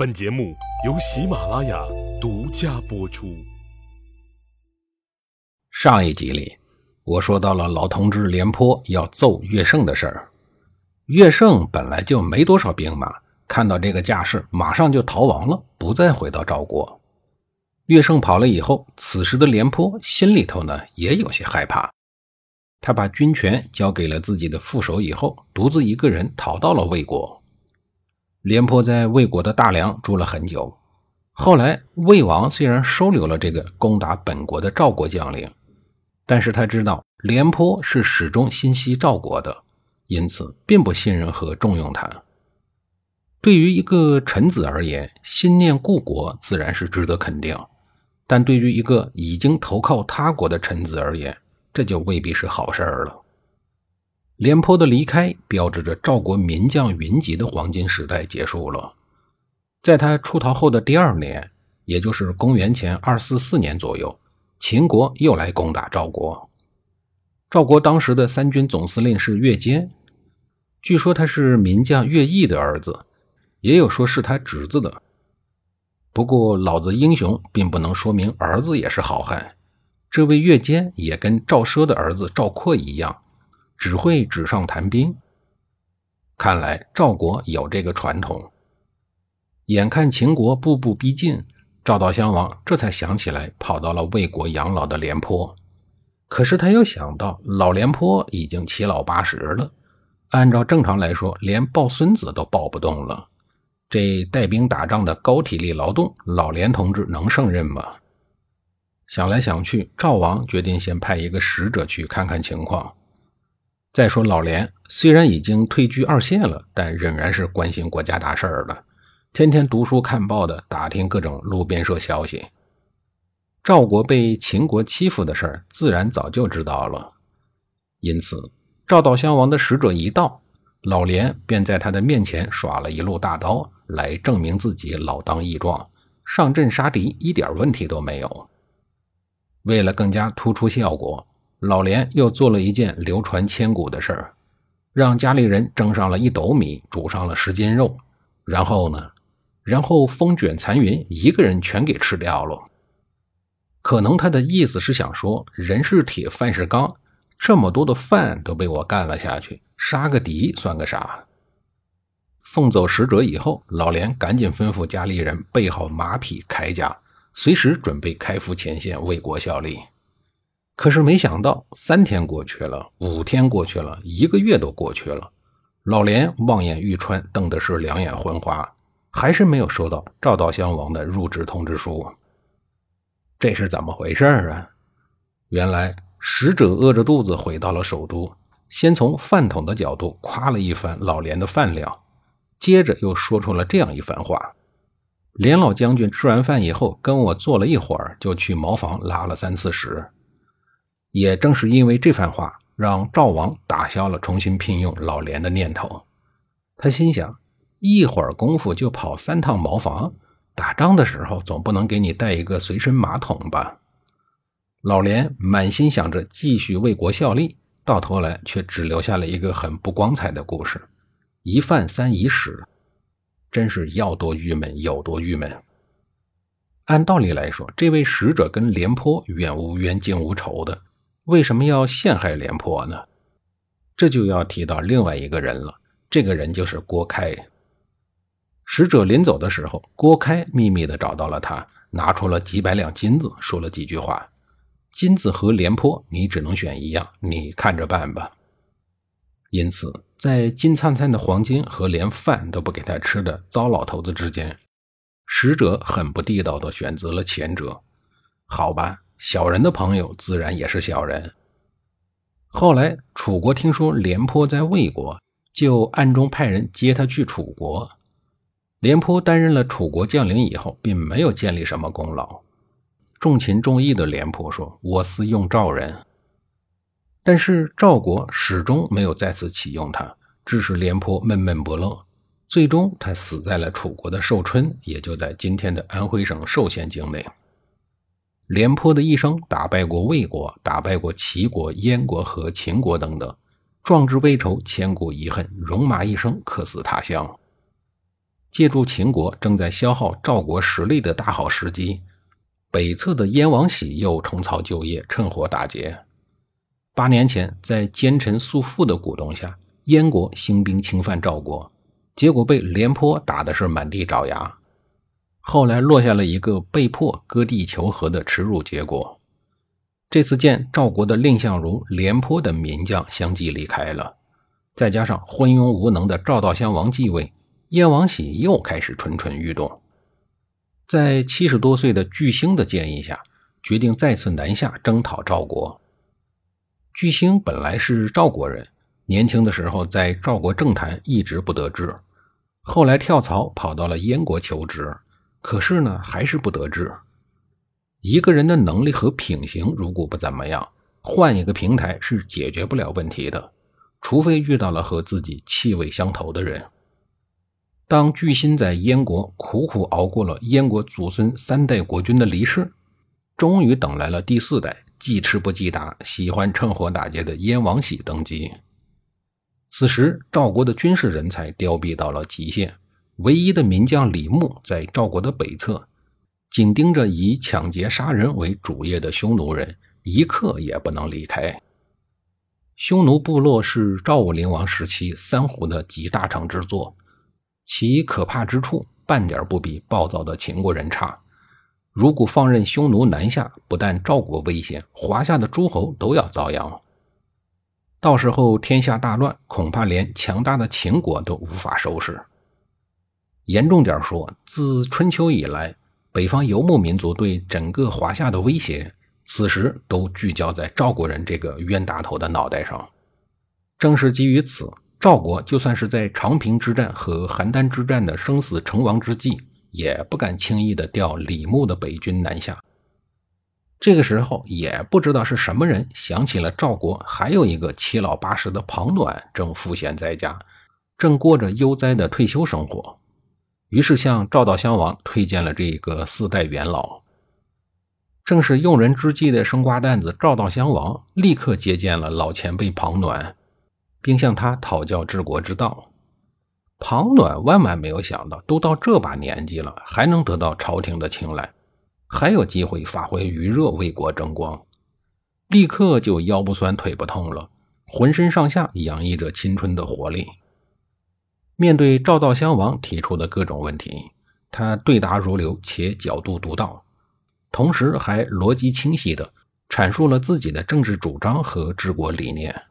本节目由喜马拉雅独家播出。上一集里，我说到了老同志廉颇要揍乐胜的事儿。乐胜本来就没多少兵马，看到这个架势，马上就逃亡了，不再回到赵国。乐胜跑了以后，此时的廉颇心里头呢也有些害怕。他把军权交给了自己的副手以后，独自一个人逃到了魏国。廉颇在魏国的大梁住了很久，后来魏王虽然收留了这个攻打本国的赵国将领，但是他知道廉颇是始终心系赵国的，因此并不信任和重用他。对于一个臣子而言，心念故国自然是值得肯定，但对于一个已经投靠他国的臣子而言，这就未必是好事儿了。廉颇的离开，标志着赵国名将云集的黄金时代结束了。在他出逃后的第二年，也就是公元前二四四年左右，秦国又来攻打赵国。赵国当时的三军总司令是乐坚，据说他是名将乐毅的儿子，也有说是他侄子的。不过，老子英雄并不能说明儿子也是好汉。这位乐坚也跟赵奢的儿子赵括一样。只会纸上谈兵。看来赵国有这个传统。眼看秦国步步逼近，赵悼襄王这才想起来跑到了魏国养老的廉颇。可是他又想到，老廉颇已经七老八十了，按照正常来说，连抱孙子都抱不动了。这带兵打仗的高体力劳动，老廉同志能胜任吗？想来想去，赵王决定先派一个使者去看看情况。再说老廉虽然已经退居二线了，但仍然是关心国家大事儿的，天天读书看报的，打听各种路边社消息。赵国被秦国欺负的事儿，自然早就知道了。因此，赵悼襄王的使者一到，老廉便在他的面前耍了一路大刀，来证明自己老当益壮，上阵杀敌一点问题都没有。为了更加突出效果。老连又做了一件流传千古的事儿，让家里人蒸上了一斗米，煮上了十斤肉，然后呢，然后风卷残云，一个人全给吃掉了。可能他的意思是想说，人是铁，饭是钢，这么多的饭都被我干了下去，杀个敌算个啥？送走使者以后，老连赶紧吩咐家里人备好马匹铠甲，随时准备开赴前线为国效力。可是没想到，三天过去了，五天过去了，一个月都过去了，老连望眼欲穿，瞪的是两眼昏花，还是没有收到赵悼襄王的入职通知书。这是怎么回事啊？原来使者饿着肚子回到了首都，先从饭桶的角度夸了一番老连的饭量，接着又说出了这样一番话：连老将军吃完饭以后，跟我坐了一会儿，就去茅房拉了三次屎。也正是因为这番话，让赵王打消了重新聘用老廉的念头。他心想：一会儿功夫就跑三趟茅房，打仗的时候总不能给你带一个随身马桶吧？老廉满心想着继续为国效力，到头来却只留下了一个很不光彩的故事：一犯三遗屎，真是要多郁闷有多郁闷。按道理来说，这位使者跟廉颇远无冤，近无仇的。为什么要陷害廉颇呢？这就要提到另外一个人了。这个人就是郭开。使者临走的时候，郭开秘密的找到了他，拿出了几百两金子，说了几句话：“金子和廉颇，你只能选一样，你看着办吧。”因此，在金灿灿的黄金和连饭都不给他吃的糟老头子之间，使者很不地道的选择了前者。好吧。小人的朋友自然也是小人。后来楚国听说廉颇在魏国，就暗中派人接他去楚国。廉颇担任了楚国将领以后，并没有建立什么功劳。重情重义的廉颇说：“我司用赵人。”但是赵国始终没有再次启用他，致使廉颇闷闷不乐。最终，他死在了楚国的寿春，也就在今天的安徽省寿县境内。廉颇的一生打败过魏国，打败过齐国、燕国和秦国等等，壮志未酬，千古遗恨，戎马一生，客死他乡。借助秦国正在消耗赵国实力的大好时机，北侧的燕王喜又重操旧业，趁火打劫。八年前，在奸臣肃父的鼓动下，燕国兴兵侵犯赵国，结果被廉颇打的是满地找牙。后来落下了一个被迫割地求和的耻辱结果。这次见赵国的蔺相如、廉颇等名将相继离开了，再加上昏庸无能的赵悼襄王继位，燕王喜又开始蠢蠢欲动。在七十多岁的巨星的建议下，决定再次南下征讨赵国。巨星本来是赵国人，年轻的时候在赵国政坛一直不得志，后来跳槽跑到了燕国求职。可是呢，还是不得志。一个人的能力和品行如果不怎么样，换一个平台是解决不了问题的，除非遇到了和自己气味相投的人。当巨星在燕国苦苦熬过了燕国祖孙三代国君的离世，终于等来了第四代记吃不记打、喜欢趁火打劫的燕王喜登基。此时，赵国的军事人才凋敝到了极限。唯一的名将李牧在赵国的北侧，紧盯着以抢劫杀人为主业的匈奴人，一刻也不能离开。匈奴部落是赵武灵王时期三胡的集大成之作，其可怕之处半点不比暴躁的秦国人差。如果放任匈奴南下，不但赵国危险，华夏的诸侯都要遭殃。到时候天下大乱，恐怕连强大的秦国都无法收拾。严重点说，自春秋以来，北方游牧民族对整个华夏的威胁，此时都聚焦在赵国人这个冤大头的脑袋上。正是基于此，赵国就算是在长平之战和邯郸之战的生死存亡之际，也不敢轻易的调李牧的北军南下。这个时候，也不知道是什么人想起了赵国还有一个七老八十的庞暖正赋闲在家，正过着悠哉的退休生活。于是向赵悼襄王推荐了这个四代元老。正是用人之际的生瓜蛋子赵悼襄王立刻接见了老前辈庞暖，并向他讨教治国之道。庞暖万万没有想到，都到这把年纪了，还能得到朝廷的青睐，还有机会发挥余热为国争光，立刻就腰不酸腿不痛了，浑身上下洋溢着青春的活力。面对赵悼襄王提出的各种问题，他对答如流且角度独到，同时还逻辑清晰地阐述了自己的政治主张和治国理念，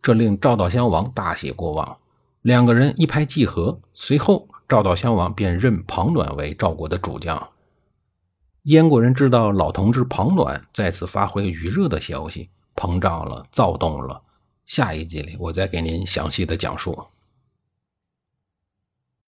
这令赵悼襄王大喜过望。两个人一拍即合，随后赵悼襄王便任庞暖为赵国的主将。燕国人知道老同志庞暖再次发挥余热的消息，膨胀了，躁动了。下一集里，我再给您详细的讲述。